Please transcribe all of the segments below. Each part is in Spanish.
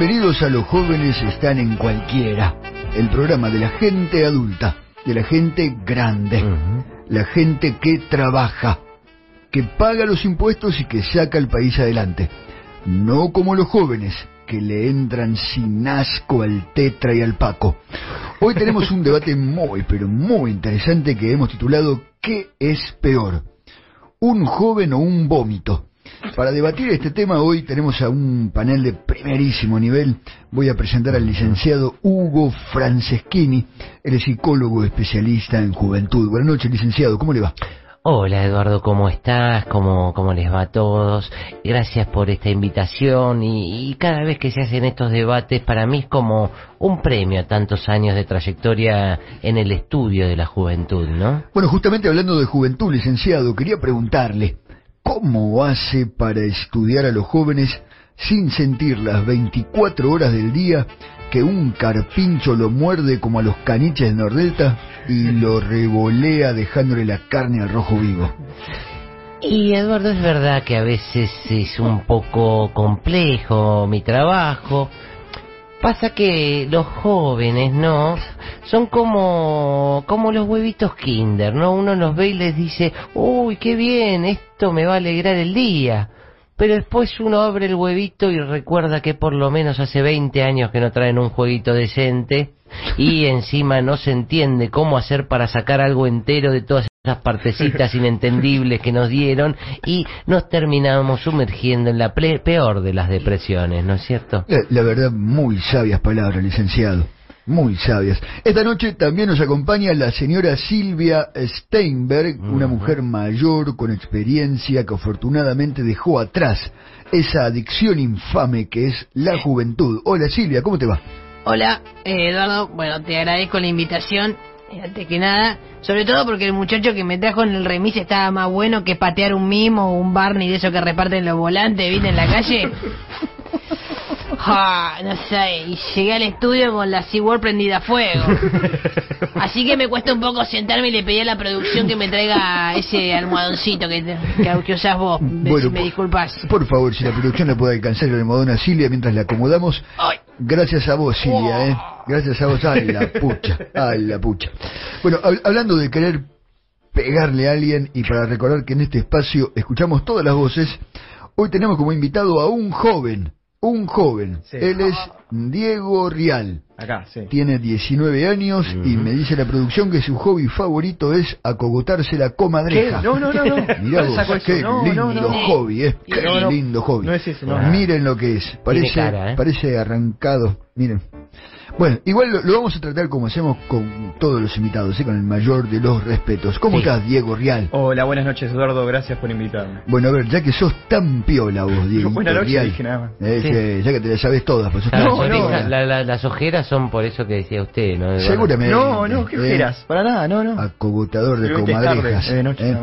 Bienvenidos a Los jóvenes están en cualquiera, el programa de la gente adulta, de la gente grande, la gente que trabaja, que paga los impuestos y que saca el país adelante. No como los jóvenes, que le entran sin asco al Tetra y al Paco. Hoy tenemos un debate muy, pero muy interesante que hemos titulado ¿Qué es peor? ¿Un joven o un vómito? Para debatir este tema hoy tenemos a un panel de primerísimo nivel. Voy a presentar al licenciado Hugo Franceschini, él es psicólogo especialista en juventud. Buenas noches, licenciado, ¿cómo le va? Hola Eduardo, ¿cómo estás? ¿Cómo, cómo les va a todos? Gracias por esta invitación y, y cada vez que se hacen estos debates para mí es como un premio a tantos años de trayectoria en el estudio de la juventud, ¿no? Bueno, justamente hablando de juventud, licenciado, quería preguntarle, ¿cómo hace para estudiar a los jóvenes sin sentir las 24 horas del día que un carpincho lo muerde como a los caniches de Nordelta y lo revolea dejándole la carne al rojo vivo? Y Eduardo, es verdad que a veces es un poco complejo mi trabajo. Pasa que los jóvenes, ¿no? Son como, como los huevitos kinder, ¿no? Uno los ve y les dice, uy, qué bien, esto me va a alegrar el día. Pero después uno abre el huevito y recuerda que por lo menos hace 20 años que no traen un jueguito decente y encima no se entiende cómo hacer para sacar algo entero de todas esas partecitas inentendibles que nos dieron y nos terminamos sumergiendo en la ple- peor de las depresiones, ¿no es cierto? La, la verdad, muy sabias palabras, licenciado. Muy sabias. Esta noche también nos acompaña la señora Silvia Steinberg, una mujer mayor con experiencia que afortunadamente dejó atrás esa adicción infame que es la juventud. Hola Silvia, ¿cómo te va? Hola, eh, Eduardo. Bueno, te agradezco la invitación. eh, Antes que nada, sobre todo porque el muchacho que me trajo en el remis estaba más bueno que patear un mimo o un Barney de eso que reparten los volantes, ¿viste? En la calle. Ja, no sé, y llegué al estudio con la SeaWorld prendida a fuego. Así que me cuesta un poco sentarme y le pedí a la producción que me traiga ese almohadoncito que, que, que usás vos. Me- Bueno, me por- disculpas. Por favor, si la producción la puede alcanzar el almohadón a Silvia mientras la acomodamos. Ay. Gracias a vos, Silvia, ¿eh? Gracias a vos. Ay, la pucha. Ay, la pucha. Bueno, hab- hablando de querer pegarle a alguien y para recordar que en este espacio escuchamos todas las voces, hoy tenemos como invitado a un joven. Un joven. Sí. Él es Diego Rial. Acá, sí. Tiene 19 años y me dice la producción que su hobby favorito es acogotarse la comadreja. ¿Qué? No, no, no, no. Mirá ¿Dónde vos, qué No, lindo no, no. hobby, ¿eh? Qué No, no. lindo hobby. No es ese, no. Miren lo que es. Parece, cara, ¿eh? parece arrancado. Miren. Bueno, igual lo, lo vamos a tratar como hacemos con todos los invitados, ¿eh? con el mayor de los respetos. ¿Cómo Sí. estás, Diego Rial? Hola, buenas noches, Eduardo. Gracias por invitarme. Bueno, a ver, ya que sos tan piola vos, Diego. Buenas noches, Rial, dije nada más. eh, Sí. ya que te la sabes todas, pues sos Las, tan No, no. orejas- la- la- las ojeras son por eso que decía usted, ¿no? Seguramente. No, no, ¿qué eh, ojeras? Para nada, no, no. Acogotador de tarde, comadrejas. es de noche, ¿eh?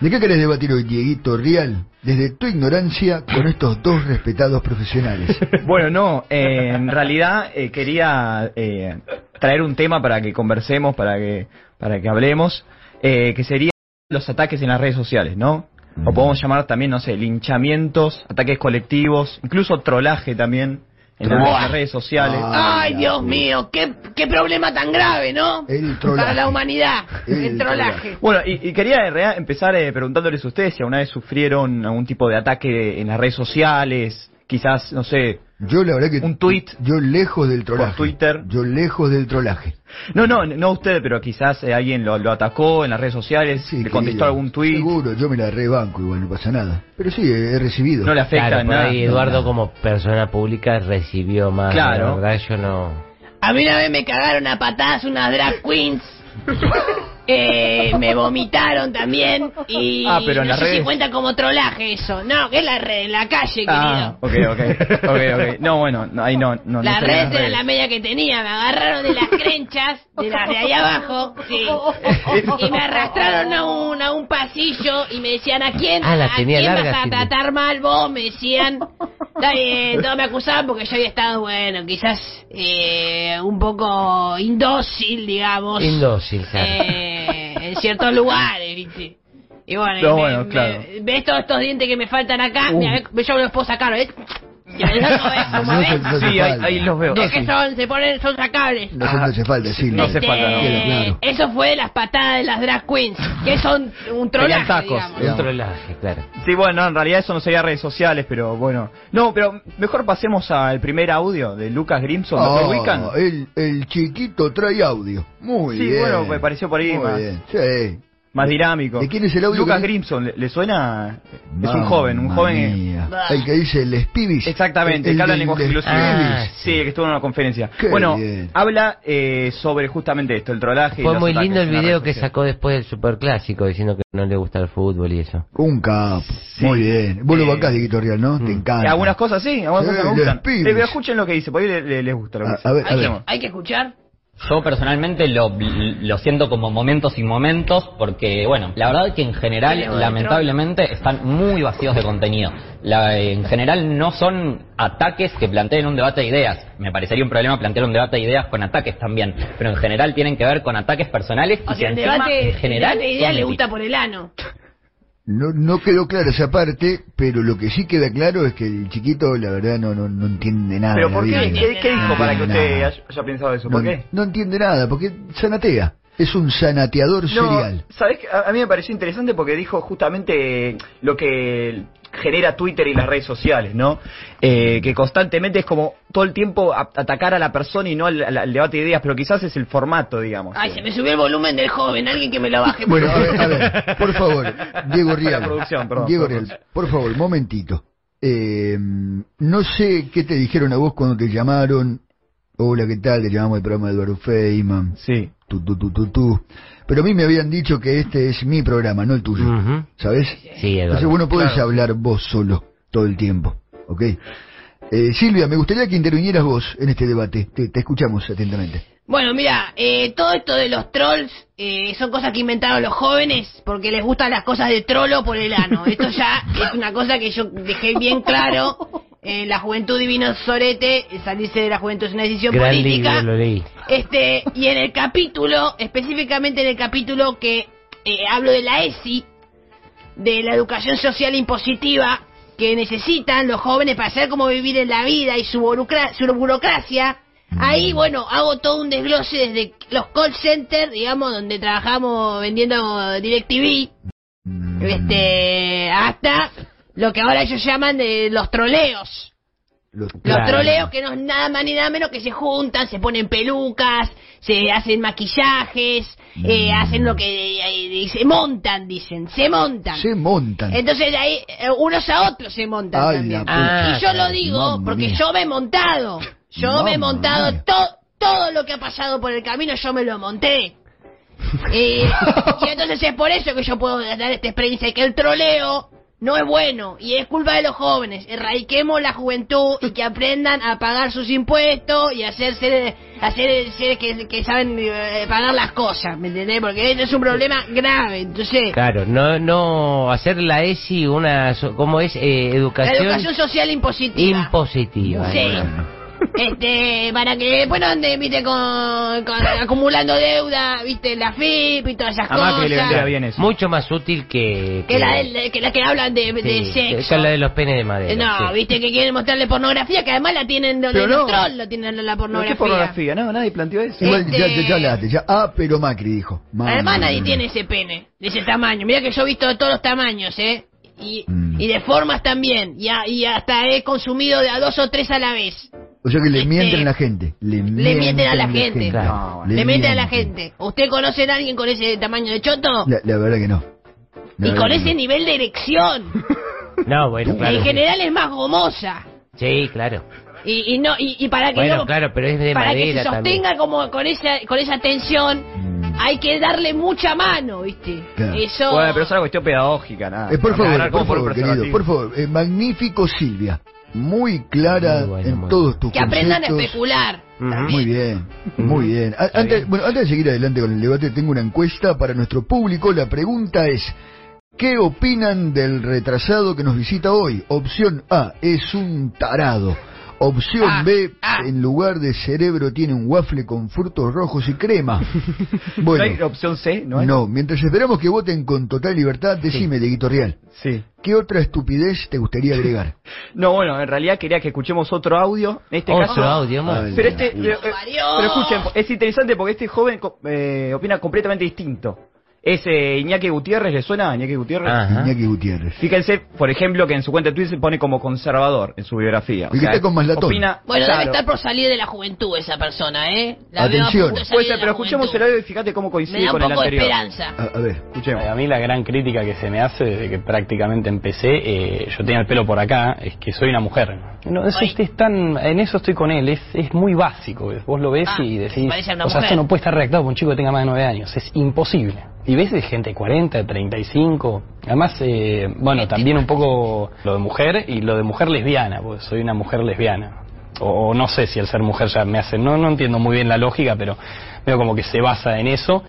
¿De qué querés debatir hoy, Dieguito Rial? Desde tu ignorancia con estos dos respetados profesionales. Bueno, no, eh, en realidad eh, quería eh, traer un tema para que conversemos, para que, para que hablemos, eh, que sería los ataques en las redes sociales, ¿no? O podemos llamar también, no sé, linchamientos, ataques colectivos, incluso trolaje también en las, redes sociales. Ah. Ay, Dios mío, qué, qué problema tan grave, ¿no? El trolaje. Para la humanidad, El el, trolaje. Bueno, y, y quería en empezar eh, preguntándoles a ustedes si alguna vez sufrieron algún tipo de ataque en las redes sociales, quizás, no sé, Yo la verdad que... Un tuit. Yo lejos del trolaje. Twitter. Yo lejos del trolaje. no, no, no usted, pero quizás eh, alguien lo, lo atacó en las redes sociales, Sí, le contestó querido. algún tuit, Seguro, yo me la rebanco igual, no pasa nada. Pero sí, he recibido. no le afecta Claro, nada. ahí Eduardo como persona pública recibió más. Claro. La verdad yo no... A mí una vez me cagaron a patadas unas drag queens. Eh, me, vomitaron también y Ah, pero en no las sé si cuenta como trolaje eso. No, que es la red, en la calle, Ah, querido. ok, ok, ok, ok. No, bueno, no, ahí no, no, no Las redes la media que tenía, me agarraron de las crenchas, de las de ahí abajo, sí. Y me arrastraron a un, a un pasillo y me decían, ¿a quién, Ah, la ¿a tenía quién larga, vas a Silvia. tratar mal vos? Me decían. Está bien, todos me acusaban porque yo había estado, bueno, quizás eh, un poco indócil, digamos. Indócil, claro. eh, en ciertos lugares, ¿viste? Y bueno, y No, me- bueno, me- claro. ¿ves todos estos dientes que me faltan acá? Uh. Mira, yo los puedo sacar, ¿ves? Ya, no, no, ves, No, ¿cómo no ves? se- no se Sí, ahí, ahí los veo. Es que son, se ponen, son sacables. No se no hace falta, sí. No hace falta, no. Eso fue de las patadas de las drag queens, que son un trolaje, tacos. digamos. Un trolaje, claro. Sí, bueno, en realidad eso no sería redes sociales, pero bueno. No, pero mejor pasemos al primer audio de Lucas Grimson. ¿Lo Oh, ubican? el, el chiquito trae audio. Muy Sí, bien. bueno, me pareció por ahí Muy más. bien. Sí. Más dinámico. ¿De quién es el audio Lucas que- Grimson, ¿le, le suena? es un joven, un joven. mía. El que dice les pibis. Exactamente, El que habla del lenguaje les inclusivo. Ah, sí, que estuvo en una conferencia. Qué bueno, bien. habla eh, sobre justamente esto, el trolaje. y Fue los muy ataques lindo el en video que sacó después del superclásico diciendo que no le gusta el fútbol y eso. Un capo. Sí. Muy bien. Vos lo bancás de Guito Real, ¿no? Te mm. encanta. Eh, algunas cosas sí, algunas Sí, cosas me gustan. pibes. Eh, pero escuchen lo que dice, por ahí le- le- les gusta lo que A- dice. a ver, a Hay ver. que, hay que escuchar. Yo personalmente lo, lo siento como momentos y momentos porque, bueno, la verdad es que en general, lamentablemente, están muy vacíos de contenido. La- en general no son ataques que planteen un debate de ideas. Me parecería un problema plantear un debate de ideas con ataques también, pero en general tienen que ver con ataques personales y O que sea, el debate, en el general debate de ideas son le gusta por el ano. No, no quedó clara esa parte, pero lo que sí queda claro es que el chiquito, la verdad, no, no, no entiende nada. Pero ¿por qué? ¿Qué, qué dijo No para que usted haya, haya pensado eso? No, ¿Por qué? no entiende nada, porque sanatea. Es un sanateador serial. ¿sabés? qué? A, a mí me pareció interesante porque dijo justamente lo que genera Twitter y las redes sociales, ¿no? Eh, que constantemente es como todo el tiempo a- atacar a la persona y no al, al- al debate de ideas, pero quizás es el formato, digamos. Ay, se me subió el volumen del joven, alguien que me lo baje. Bueno, a ver, a ver, por favor, Diego Rial. La producción, perdón, Diego. Rial, por favor, momentito. Eh, no sé qué te dijeron a vos cuando te llamaron. Hola, ¿qué tal? Te llamamos el programa de Eduardo Feynman. Sí. Tu, tu, tu, tu, tu. Pero a mí me habían dicho que este es mi programa, no el tuyo. ¿Sabes? Sí, Entonces vos no podés Claro. hablar vos solo todo el tiempo, ¿ok? Eh, Silvia, me gustaría que intervinieras vos en este debate. Te, te escuchamos atentamente. Bueno, mira, eh, todo esto de los trolls eh, son cosas que inventaron los jóvenes porque les gustan las cosas de trolo por el ano. Esto ya es una cosa que yo dejé bien claro. Eh, la juventud divino sorete, salirse de la juventud es una decisión Gran política. libro, lo leí. Este, y en el capítulo, específicamente en el capítulo que eh, hablo de la ESI, de la educación social impositiva que necesitan los jóvenes para saber cómo vivir en la vida y su, su burocracia, ahí, bueno, hago todo un desglose desde los call centers, digamos, donde trabajamos vendiendo DirecTV, Mm, este, hasta lo que ahora ellos llaman de los troleos. los- Los troleos que no es nada más ni nada menos que se juntan, se ponen pelucas, se hacen maquillajes, eh, Mm. hacen lo que... eh, se montan, dicen, se montan. Se montan. Entonces de ahí eh, unos a otros se montan Ay, también. puta. y yo Ah, lo digo porque mía. yo me he montado. Yo me he montado to- todo lo que ha pasado por el camino, yo me lo monté. Eh, y entonces es por eso que yo puedo dar esta experiencia de que el troleo no es bueno y es culpa de los jóvenes. Erradiquemos la juventud y que aprendan a pagar sus impuestos y a hacer seres, a ser seres que, que saben eh, pagar las cosas, ¿me entendés? Porque es un problema grave. Entonces, Claro, no, no hacer la ESI una, ¿cómo es? Eh, la educación, educación social impositiva. impositiva. Sí. Bueno. Este, para que después no anden, viste, con, con- acumulando deuda, viste, la FIP y todas esas A Macri le vendría cosas. bien eso. Mucho más útil que... Que la, de, que la que hablan de, de sí, sexo. que la de los penes de madera. No, sí. viste que quieren mostrarle pornografía, que además la tienen donde Pero los no. trolls lo tienen la ¿Pero pornografía. ¿Qué pornografía? No, nadie planteó eso. Igual Este- ya, ya, ya hablaste, ya. Ah, pero Macri dijo. Mamma Además nadie mía. tiene ese pene, de ese tamaño. Mira que yo he visto de todos los tamaños, ¿eh? Y, Mm. y de formas también. Y, a- y hasta he consumido de a dos o tres a la vez. O sea que le Este- mienten a la gente. Le mienten, mienten a la gente. Claro. No, Le meten a la gente. ¿Usted conoce a alguien con ese tamaño de choto? La, la verdad que no. La y con ese no. nivel de erección. No, bueno, claro. En general es más gomosa. Sí, claro. Y, y no y, y para que Bueno, no claro, pero es de para que se también. sostenga como con esa con esa tensión Mm. hay que darle mucha mano, ¿viste? Claro. Eso. Bueno, pero es una cuestión pedagógica, nada. Eh, por favor, como por favor, querido, por favor. Eh, magnífico Silvia. Muy clara Muy bueno, en muy todos tus que aprendan a especular. Muy bien, muy bien. A- Antes, bueno, antes de seguir adelante con el debate, tengo una encuesta para nuestro público. La pregunta es, ¿qué opinan del retrasado que nos visita hoy? Opción A, es un tarado. Opción Ah, B, ah. en lugar de cerebro tiene un waffle con frutos rojos y crema. Bueno, ¿No hay opción C? ¿No? hay? no, mientras esperamos que voten con total libertad, decime, Dieguito Real, Sí. ¿qué otra estupidez te gustaría agregar? No, bueno, en realidad quería que escuchemos otro audio. En este Otro caso. audio más. Ay, Pero este, pero, eh, pero escuchen, es interesante porque este joven co- eh, opina completamente distinto. Es eh, Iñaki Gutiérrez, ¿le suena a Iñaki Gutiérrez? Ajá. Iñaki Gutiérrez. Fíjense, por ejemplo, que en su cuenta de Twitter se pone como conservador en su biografía. Y que está con Maslatón. opina, Bueno, claro. debe estar por salir de la juventud esa persona, ¿eh? La veo a Atención. salir Puede de ser, pero escuchemos el audio y fíjate cómo Me coincide da un con el poco de anterior. esperanza. A, a ver. Escuchemos. A mí la gran crítica que se me hace desde que prácticamente empecé, eh, yo tenía el pelo por acá, es que soy una mujer. No, eso es tan, en eso estoy con él, es, es muy básico. Vos lo ves Ah, y decís, o sea, mujer. esto no puede estar redactado por un chico que tenga más de 9 años, es imposible. Y ves gente de 40, de 35, además, eh, bueno, también un poco lo de mujer y lo de mujer lesbiana, porque soy una mujer lesbiana. O, o no sé si el ser mujer ya me hace, no, no entiendo muy bien la lógica, pero veo como que se basa en eso.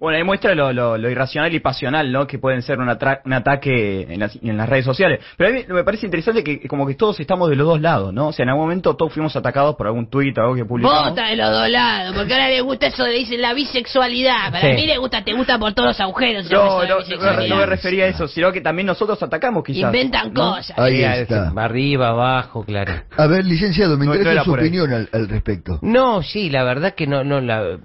Bueno, ahí muestra lo, lo, lo irracional y pasional, ¿no? Que pueden ser un, atra- un ataque en las, en las redes sociales. Pero a mí me parece interesante que como que todos estamos de los dos lados, ¿no? O sea, en algún momento todos fuimos atacados por algún tuit o algo que publicamos. Vota de los dos lados, porque ahora le gusta eso, le dicen la bisexualidad. Para Sí. mí le gusta, te gusta por todos los agujeros. No, de no, no, bisexualidad. no me refería a eso, sino que también nosotros atacamos quizás. Inventan ¿no? cosas. Ahí Sí, está. Arriba, abajo, claro. A ver, licenciado, me interesa su opinión al, al respecto. No, sí, la verdad que no, no, la,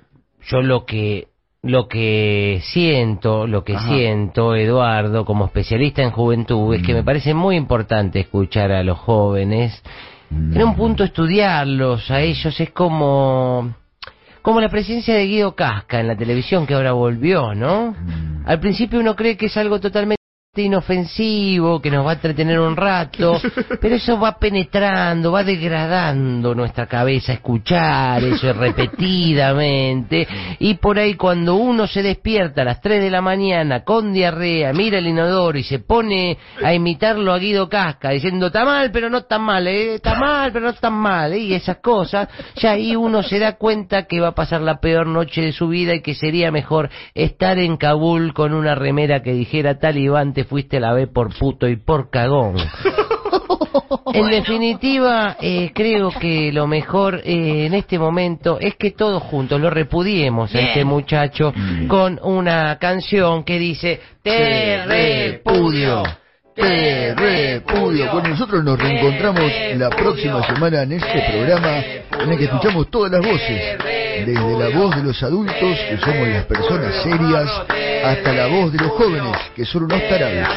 yo lo que, lo que siento, lo que Ajá. siento, Eduardo, como especialista en juventud, es que me parece muy importante escuchar a los jóvenes, en un punto estudiarlos a ellos, es como, como la presencia de Guido Casca en la televisión que ahora volvió, ¿no? Al principio uno cree que es algo totalmente inofensivo, que nos va a entretener un rato, pero eso va penetrando, va degradando nuestra cabeza, escuchar eso repetidamente, y por ahí cuando uno se despierta a las 3 de la mañana con diarrea, mira el inodoro y se pone a imitarlo a Guido Casca, diciendo, está mal, pero no está mal, eh, está mal, pero no está mal, eh", y esas cosas, ya ahí uno se da cuenta que va a pasar la peor noche de su vida y que sería mejor estar en Kabul con una remera que dijera talibán te fuiste a la B por puto y por cagón. En definitiva, eh, creo que lo mejor eh, en este momento es que todos juntos lo repudiemos a este muchacho con una canción que dice Te repudio. Te repudio. Bueno, nosotros nos reencontramos la próxima semana en este programa en el que escuchamos todas las voces, desde la voz de los adultos, que somos las personas serias, hasta la voz de los jóvenes, que son unos tarados.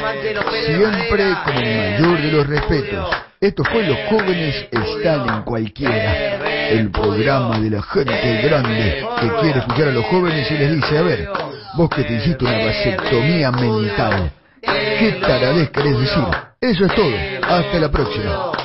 Siempre con el mayor de los respetos. Esto fue Los jóvenes están en cualquiera, el programa de la gente grande que quiere escuchar a los jóvenes y les dice, a ver, vos que te hiciste una vasectomía mental. ¿Qué taradez querés decir? Eso es todo. Hasta la próxima.